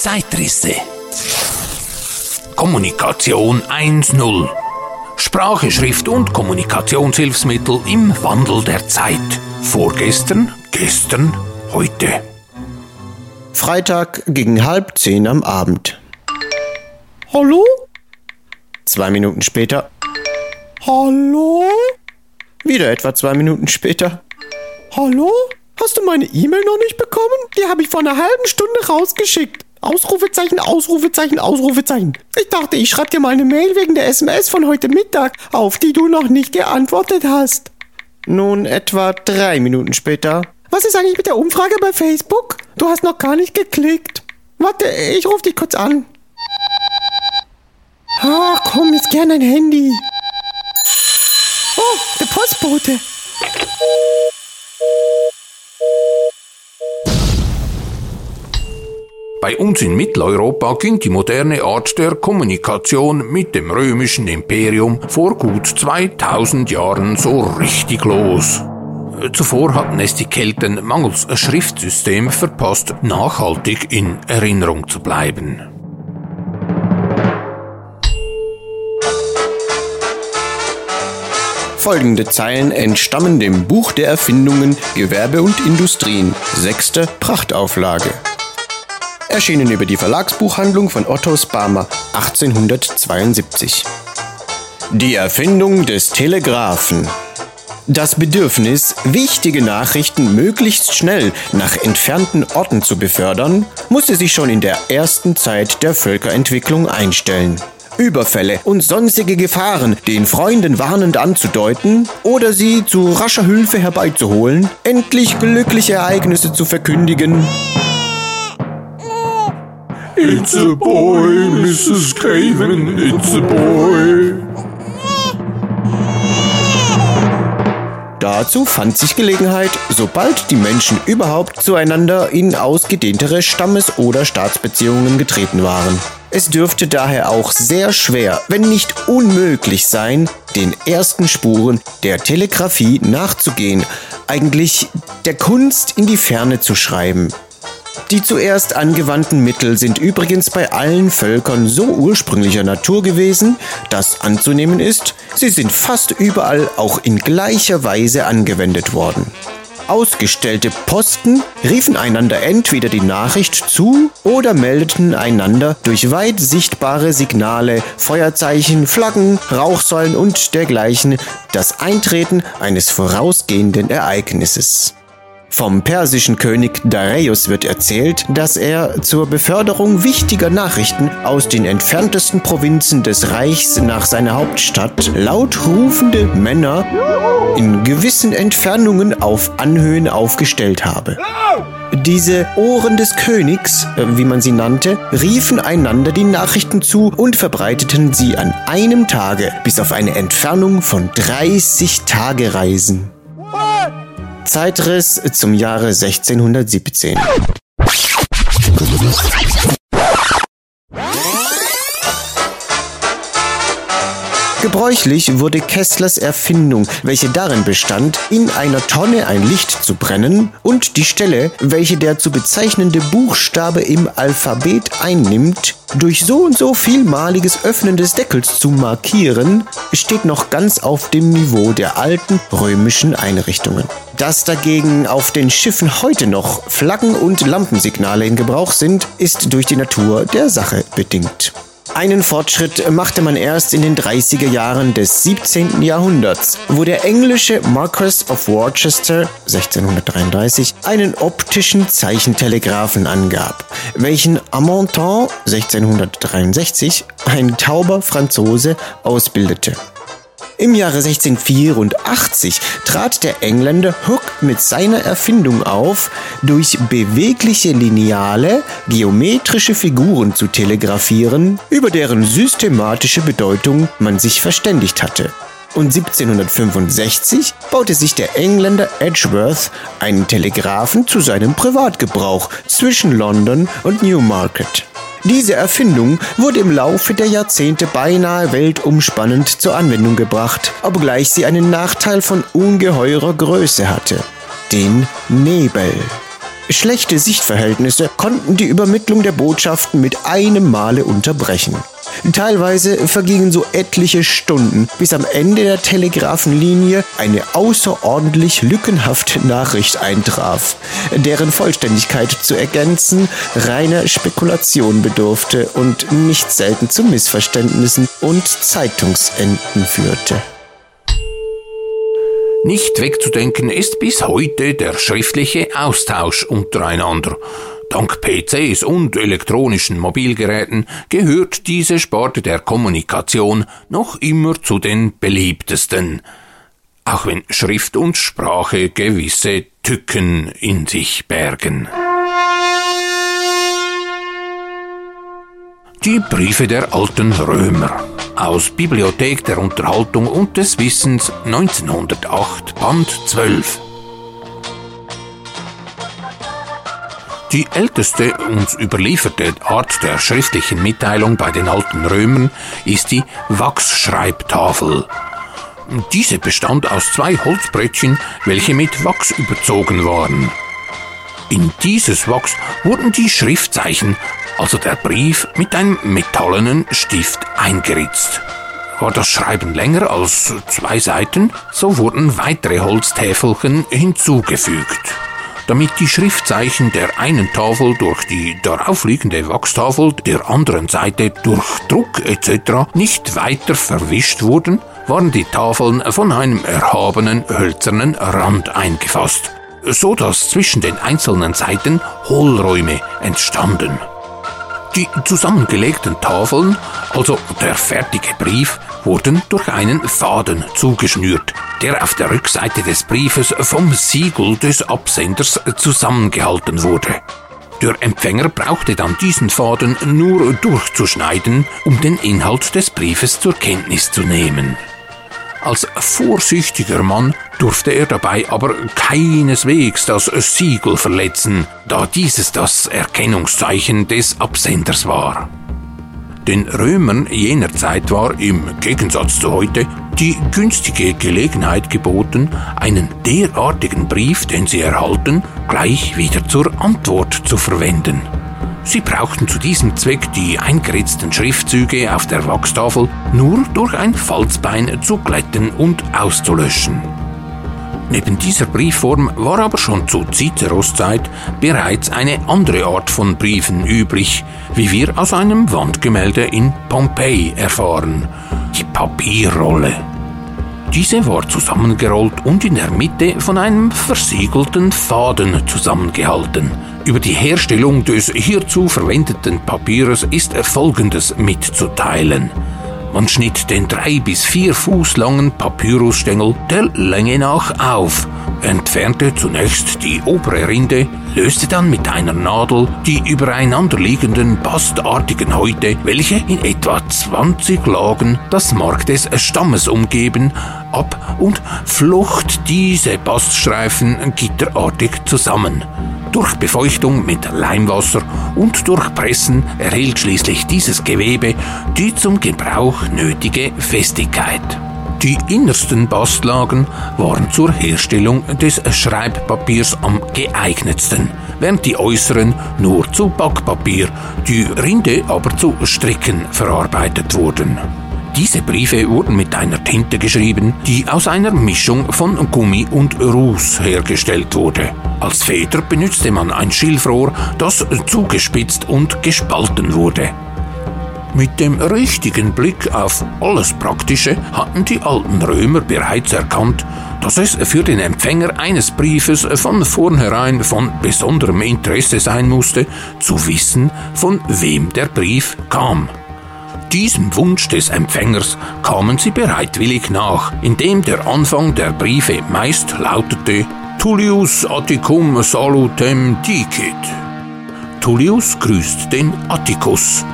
Zeitrisse. Kommunikation 1.0. Sprache, Schrift und Kommunikationshilfsmittel im Wandel der Zeit. Vorgestern, gestern, heute. Freitag gegen halb zehn am Abend. Hallo? Zwei Minuten später. Hallo? Wieder etwa zwei Minuten später. Hallo? Hast du meine E-Mail noch nicht bekommen? Die habe ich vor einer halben Stunde rausgeschickt. Ausrufezeichen, Ausrufezeichen, Ausrufezeichen. Ich dachte, ich schreibe dir mal eine Mail wegen der SMS von heute Mittag, auf die du noch nicht geantwortet hast. Nun etwa drei Minuten später. Was ist eigentlich mit der Umfrage bei Facebook? Du hast noch gar nicht geklickt. Warte, ich rufe dich kurz an. Ach komm, jetzt gern ein Handy. Oh, der Postbote. Bei uns in Mitteleuropa ging die moderne Art der Kommunikation mit dem römischen Imperium vor gut 2000 Jahren so richtig los. Zuvor hatten es die Kelten mangels Schriftsystem verpasst, nachhaltig in Erinnerung zu bleiben. Folgende Zeilen entstammen dem Buch der Erfindungen Gewerbe und Industrien, sechste Prachtauflage. Erschienen über die Verlagsbuchhandlung von Otto Sparma 1872. Die Erfindung des Telegraphen. Das Bedürfnis, wichtige Nachrichten möglichst schnell nach entfernten Orten zu befördern, musste sich schon in der ersten Zeit der Völkerentwicklung einstellen. Überfälle und sonstige Gefahren den Freunden warnend anzudeuten oder sie zu rascher Hilfe herbeizuholen, endlich glückliche Ereignisse zu verkündigen. It's a boy, Mrs. Craven, it's a boy. Dazu fand sich Gelegenheit, sobald die Menschen überhaupt zueinander in ausgedehntere Stammes- oder Staatsbeziehungen getreten waren. Es dürfte daher auch sehr schwer, wenn nicht unmöglich sein, den ersten Spuren der Telegrafie nachzugehen, eigentlich der Kunst in die Ferne zu schreiben. Die zuerst angewandten Mittel sind übrigens bei allen Völkern so ursprünglicher Natur gewesen, dass anzunehmen ist, sie sind fast überall auch in gleicher Weise angewendet worden. Ausgestellte Posten riefen einander entweder die Nachricht zu oder meldeten einander durch weit sichtbare Signale, Feuerzeichen, Flaggen, Rauchsäulen und dergleichen das Eintreten eines vorausgehenden Ereignisses. Vom persischen König Dareios wird erzählt, dass er zur Beförderung wichtiger Nachrichten aus den entferntesten Provinzen des Reichs nach seiner Hauptstadt laut rufende Männer in gewissen Entfernungen auf Anhöhen aufgestellt habe. Diese Ohren des Königs, wie man sie nannte, riefen einander die Nachrichten zu und verbreiteten sie an einem Tage bis auf eine Entfernung von 30 Tagereisen. Zeitriss zum Jahre 1617. Gebräuchlich wurde Kesslers Erfindung, welche darin bestand, in einer Tonne ein Licht zu brennen und die Stelle, welche der zu bezeichnende Buchstabe im Alphabet einnimmt, durch so und so vielmaliges Öffnen des Deckels zu markieren, steht noch ganz auf dem Niveau der alten römischen Einrichtungen. Dass dagegen auf den Schiffen heute noch Flaggen und Lampensignale in Gebrauch sind, ist durch die Natur der Sache bedingt. Einen Fortschritt machte man erst in den 30er Jahren des 17. Jahrhunderts, wo der englische Marquess of Worcester 1633 einen optischen Zeichentelegraphen angab, welchen Amonton 1663 ein tauber Franzose ausbildete. Im Jahre 1684 trat der Engländer Hook mit seiner Erfindung auf, durch bewegliche Lineale geometrische Figuren zu telegrafieren, über deren systematische Bedeutung man sich verständigt hatte. Und 1765 baute sich der Engländer Edgeworth einen Telegraphen zu seinem Privatgebrauch zwischen London und Newmarket. Diese Erfindung wurde im Laufe der Jahrzehnte beinahe weltumspannend zur Anwendung gebracht, obgleich sie einen Nachteil von ungeheurer Größe hatte. Den Nebel. Schlechte Sichtverhältnisse konnten die Übermittlung der Botschaften mit einem Male unterbrechen. Teilweise vergingen so etliche Stunden, bis am Ende der Telegrafenlinie eine außerordentlich lückenhafte Nachricht eintraf, deren Vollständigkeit zu ergänzen reiner Spekulation bedurfte und nicht selten zu Missverständnissen und Zeitungsenden führte. Nicht wegzudenken ist bis heute der schriftliche Austausch untereinander. Dank PCs und elektronischen Mobilgeräten gehört diese Sparte der Kommunikation noch immer zu den beliebtesten, auch wenn Schrift und Sprache gewisse Tücken in sich bergen. Die Briefe der alten Römer aus Bibliothek der Unterhaltung und des Wissens 1908 Band 12 Die älteste uns überlieferte Art der schriftlichen Mitteilung bei den alten Römern ist die Wachsschreibtafel. Diese bestand aus zwei Holzbrettchen, welche mit Wachs überzogen waren. In dieses Wachs wurden die Schriftzeichen, also der Brief, mit einem metallenen Stift eingeritzt. War das Schreiben länger als zwei Seiten, so wurden weitere Holztäfelchen hinzugefügt damit die Schriftzeichen der einen Tafel durch die daraufliegende Wachstafel der anderen Seite durch Druck etc. nicht weiter verwischt wurden, waren die Tafeln von einem erhabenen hölzernen Rand eingefasst, so dass zwischen den einzelnen Seiten Hohlräume entstanden. Die zusammengelegten Tafeln, also der fertige Brief, wurden durch einen Faden zugeschnürt, der auf der Rückseite des Briefes vom Siegel des Absenders zusammengehalten wurde. Der Empfänger brauchte dann diesen Faden nur durchzuschneiden, um den Inhalt des Briefes zur Kenntnis zu nehmen. Als vorsichtiger Mann durfte er dabei aber keineswegs das Siegel verletzen, da dieses das Erkennungszeichen des Absenders war. Den Römern jener Zeit war im Gegensatz zu heute die günstige Gelegenheit geboten, einen derartigen Brief, den sie erhalten, gleich wieder zur Antwort zu verwenden. Sie brauchten zu diesem Zweck die eingeritzten Schriftzüge auf der Wachstafel nur durch ein Falzbein zu glätten und auszulöschen. Neben dieser Briefform war aber schon zu Ciceros Zeit bereits eine andere Art von Briefen üblich, wie wir aus einem Wandgemälde in Pompeji erfahren, die Papierrolle. Diese war zusammengerollt und in der Mitte von einem versiegelten Faden zusammengehalten. Über die Herstellung des hierzu verwendeten Papieres ist Folgendes mitzuteilen. Man schnitt den drei bis vier Fuß langen Papyrusstängel der Länge nach auf, entfernte zunächst die obere Rinde, löste dann mit einer Nadel die übereinanderliegenden bastartigen Häute, welche in etwa 20 Lagen das Mark des Stammes umgeben, ab und flocht diese Baststreifen gitterartig zusammen. Durch Befeuchtung mit Leimwasser und durch Pressen erhielt schließlich dieses Gewebe die zum Gebrauch nötige Festigkeit. Die innersten Bastlagen waren zur Herstellung des Schreibpapiers am geeignetsten, während die äußeren nur zu Backpapier, die Rinde aber zu Stricken verarbeitet wurden. Diese Briefe wurden mit einer Tinte geschrieben, die aus einer Mischung von Gummi und Ruß hergestellt wurde. Als Feder benützte man ein Schilfrohr, das zugespitzt und gespalten wurde. Mit dem richtigen Blick auf alles Praktische hatten die alten Römer bereits erkannt, dass es für den Empfänger eines Briefes von vornherein von besonderem Interesse sein musste, zu wissen, von wem der Brief kam. Diesem Wunsch des Empfängers kamen sie bereitwillig nach, indem der Anfang der Briefe meist lautete Tullius Atticum salutem dicit. Tullius grüßt den Atticus.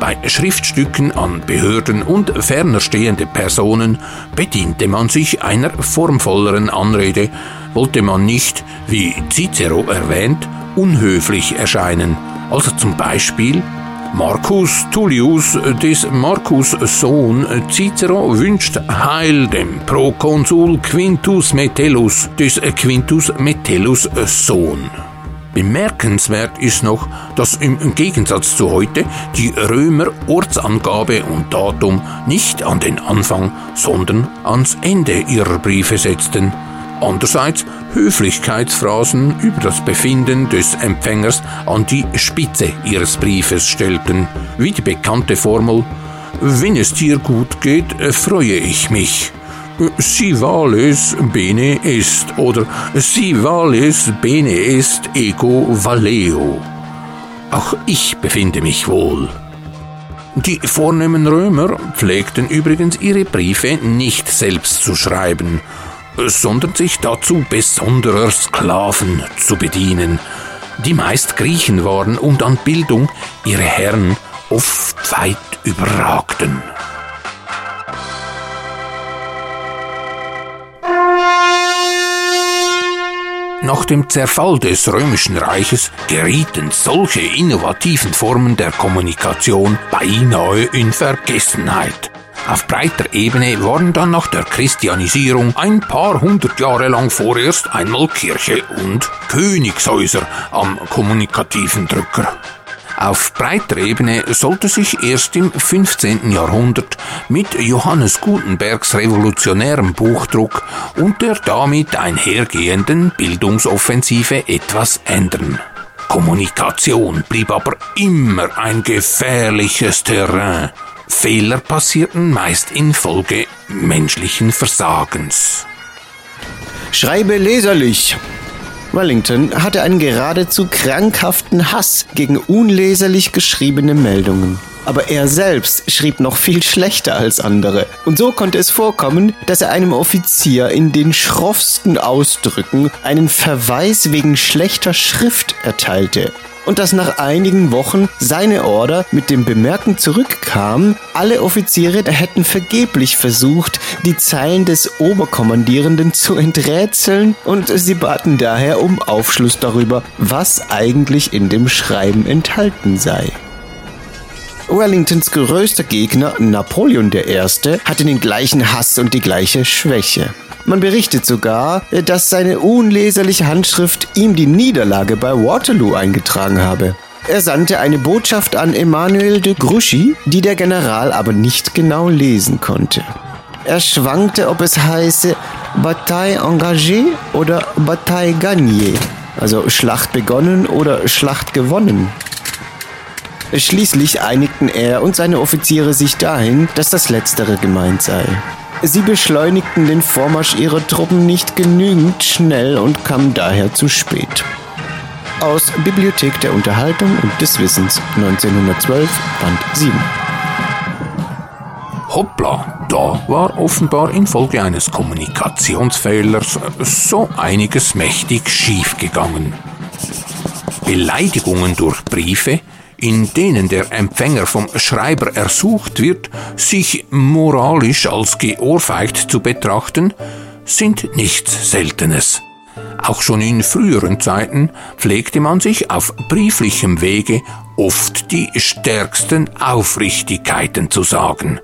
Bei Schriftstücken an Behörden und ferner stehende Personen bediente man sich einer formvolleren Anrede, wollte man nicht, wie Cicero erwähnt, unhöflich erscheinen, also zum Beispiel Marcus Tullius des Marcus Sohn Cicero wünscht Heil dem Prokonsul Quintus Metellus des Quintus Metellus Sohn. Bemerkenswert ist noch, dass im Gegensatz zu heute die Römer Ortsangabe und Datum nicht an den Anfang, sondern ans Ende ihrer Briefe setzten. Andererseits Höflichkeitsphrasen über das Befinden des Empfängers an die Spitze ihres Briefes stellten, wie die bekannte Formel Wenn es dir gut geht, freue ich mich. Si vales bene est oder Si vales bene est ego valeo. Auch ich befinde mich wohl. Die vornehmen Römer pflegten übrigens ihre Briefe nicht selbst zu schreiben, sondern sich dazu besonderer Sklaven zu bedienen, die meist Griechen waren und an Bildung ihre Herren oft weit überragten. Nach dem Zerfall des römischen Reiches gerieten solche innovativen Formen der Kommunikation beinahe in Vergessenheit. Auf breiter Ebene waren dann nach der Christianisierung ein paar hundert Jahre lang vorerst einmal Kirche und Königshäuser am kommunikativen Drücker. Auf breiter Ebene sollte sich erst im 15. Jahrhundert mit Johannes Gutenbergs revolutionärem Buchdruck und der damit einhergehenden Bildungsoffensive etwas ändern. Kommunikation blieb aber immer ein gefährliches Terrain. Fehler passierten meist infolge menschlichen Versagens. Schreibe leserlich, Wellington hatte einen geradezu krankhaften Hass gegen unleserlich geschriebene Meldungen. Aber er selbst schrieb noch viel schlechter als andere. Und so konnte es vorkommen, dass er einem Offizier in den schroffsten Ausdrücken einen Verweis wegen schlechter Schrift erteilte und dass nach einigen Wochen seine Order mit dem Bemerken zurückkam, alle Offiziere hätten vergeblich versucht, die Zeilen des Oberkommandierenden zu enträtseln und sie baten daher um Aufschluss darüber, was eigentlich in dem Schreiben enthalten sei. Wellingtons größter Gegner, Napoleon I., hatte den gleichen Hass und die gleiche Schwäche. Man berichtet sogar, dass seine unleserliche Handschrift ihm die Niederlage bei Waterloo eingetragen habe. Er sandte eine Botschaft an Emmanuel de Grouchy, die der General aber nicht genau lesen konnte. Er schwankte, ob es heiße Bataille engagée oder Bataille gagnée, also Schlacht begonnen oder Schlacht gewonnen. Schließlich einigten er und seine Offiziere sich dahin, dass das Letztere gemeint sei. Sie beschleunigten den Vormarsch ihrer Truppen nicht genügend schnell und kamen daher zu spät. Aus Bibliothek der Unterhaltung und des Wissens 1912, Band 7. Hoppla, da war offenbar infolge eines Kommunikationsfehlers so einiges mächtig schiefgegangen. Beleidigungen durch Briefe in denen der Empfänger vom Schreiber ersucht wird, sich moralisch als geohrfeigt zu betrachten, sind nichts Seltenes. Auch schon in früheren Zeiten pflegte man sich auf brieflichem Wege oft die stärksten Aufrichtigkeiten zu sagen.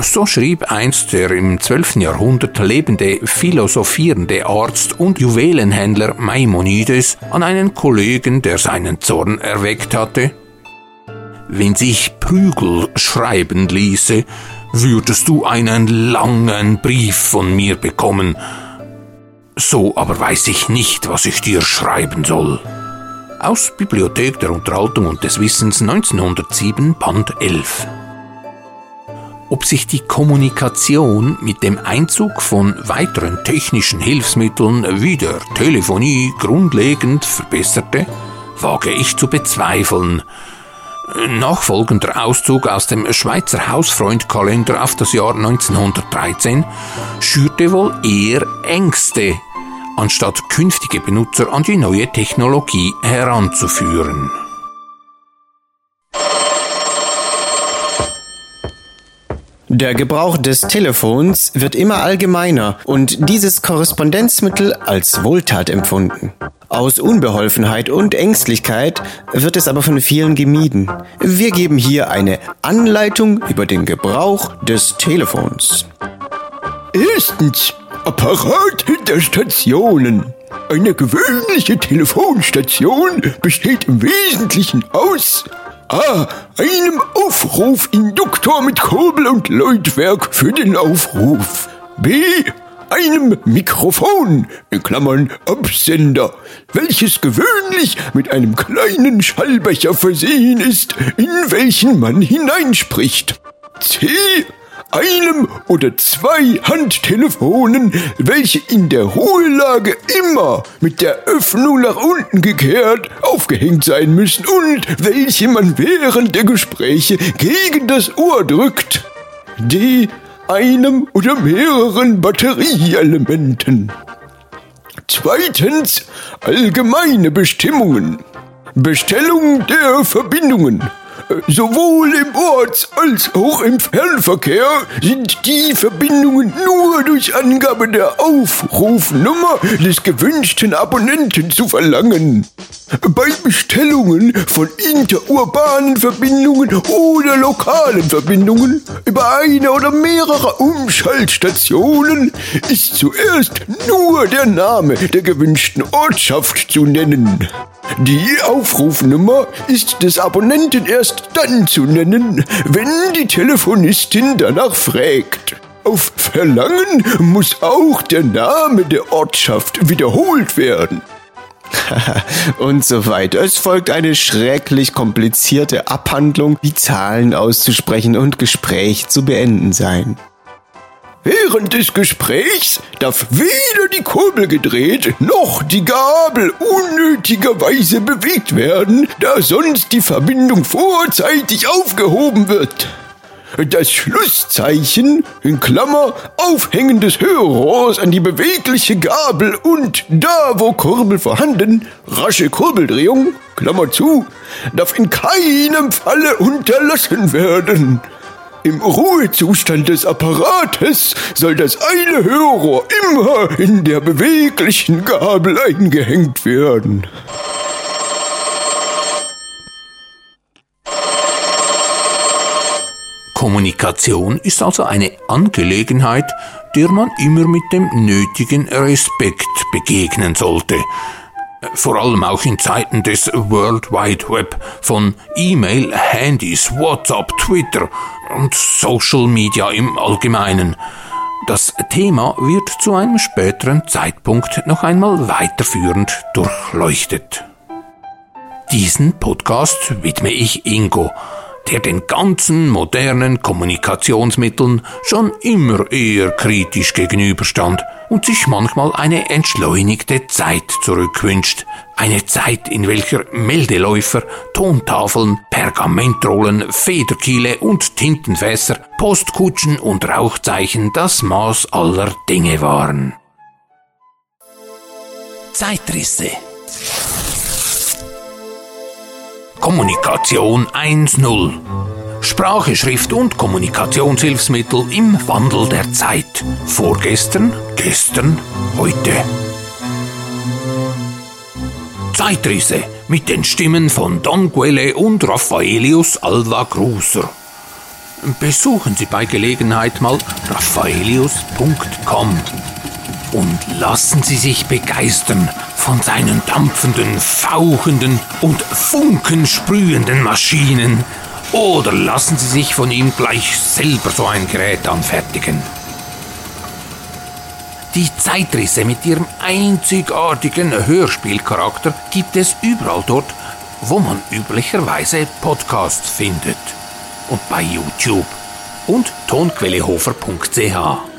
So schrieb einst der im 12. Jahrhundert lebende philosophierende Arzt und Juwelenhändler Maimonides an einen Kollegen, der seinen Zorn erweckt hatte, wenn sich Prügel schreiben ließe, würdest du einen langen Brief von mir bekommen. So aber weiß ich nicht, was ich dir schreiben soll. Aus Bibliothek der Unterhaltung und des Wissens 1907, Band 11. Ob sich die Kommunikation mit dem Einzug von weiteren technischen Hilfsmitteln wie der Telefonie grundlegend verbesserte, wage ich zu bezweifeln, Nachfolgender Auszug aus dem Schweizer Hausfreundkalender auf das Jahr 1913 schürte wohl eher Ängste, anstatt künftige Benutzer an die neue Technologie heranzuführen. Der Gebrauch des Telefons wird immer allgemeiner und dieses Korrespondenzmittel als Wohltat empfunden. Aus Unbeholfenheit und Ängstlichkeit wird es aber von vielen gemieden. Wir geben hier eine Anleitung über den Gebrauch des Telefons. Erstens, Apparat hinter Stationen. Eine gewöhnliche Telefonstation besteht im Wesentlichen aus A. Einem Aufrufinduktor mit Kurbel und Läutwerk für den Aufruf. B einem Mikrofon, in Klammern Absender, welches gewöhnlich mit einem kleinen Schallbecher versehen ist, in welchen man hineinspricht. C. Einem oder zwei Handtelefonen, welche in der Ruhelage immer mit der Öffnung nach unten gekehrt aufgehängt sein müssen und welche man während der Gespräche gegen das Ohr drückt. D einem oder mehreren Batterieelementen. Zweitens allgemeine Bestimmungen. Bestellung der Verbindungen. Sowohl im Orts- als auch im Fernverkehr sind die Verbindungen nur durch Angabe der Aufrufnummer des gewünschten Abonnenten zu verlangen. Bei Bestellungen von interurbanen Verbindungen oder lokalen Verbindungen über eine oder mehrere Umschaltstationen ist zuerst nur der Name der gewünschten Ortschaft zu nennen. Die Aufrufnummer ist des Abonnenten erst dann zu nennen, wenn die Telefonistin danach fragt. Auf Verlangen muss auch der Name der Ortschaft wiederholt werden. und so weiter. Es folgt eine schrecklich komplizierte Abhandlung, wie Zahlen auszusprechen und Gespräch zu beenden sein. Während des Gesprächs darf weder die Kurbel gedreht noch die Gabel unnötigerweise bewegt werden, da sonst die Verbindung vorzeitig aufgehoben wird. Das Schlusszeichen, in Klammer, Aufhängen des Hörrohrs an die bewegliche Gabel und da, wo Kurbel vorhanden, rasche Kurbeldrehung, Klammer zu, darf in keinem Falle unterlassen werden. Im Ruhezustand des Apparates soll das eine Hörrohr immer in der beweglichen Gabel eingehängt werden. Kommunikation ist also eine Angelegenheit, der man immer mit dem nötigen Respekt begegnen sollte vor allem auch in Zeiten des World Wide Web von E-Mail, Handys, WhatsApp, Twitter und Social Media im Allgemeinen. Das Thema wird zu einem späteren Zeitpunkt noch einmal weiterführend durchleuchtet. Diesen Podcast widme ich Ingo, der den ganzen modernen Kommunikationsmitteln schon immer eher kritisch gegenüberstand und sich manchmal eine entschleunigte Zeit zurückwünscht. Eine Zeit, in welcher Meldeläufer, Tontafeln, Pergamentrollen, Federkiele und Tintenfässer, Postkutschen und Rauchzeichen das Maß aller Dinge waren. Zeitrisse Kommunikation 1.0. Sprache, Schrift und Kommunikationshilfsmittel im Wandel der Zeit. Vorgestern, gestern, heute. Zeitrisse mit den Stimmen von Don Quelle und Raffaelius Alva Gruser. Besuchen Sie bei Gelegenheit mal raffaelius.com und lassen Sie sich begeistern von seinen dampfenden, fauchenden und funkensprühenden Maschinen. Oder lassen Sie sich von ihm gleich selber so ein Gerät anfertigen. Die Zeitrisse mit ihrem einzigartigen Hörspielcharakter gibt es überall dort, wo man üblicherweise Podcasts findet. Und bei YouTube und tonquellehofer.ch.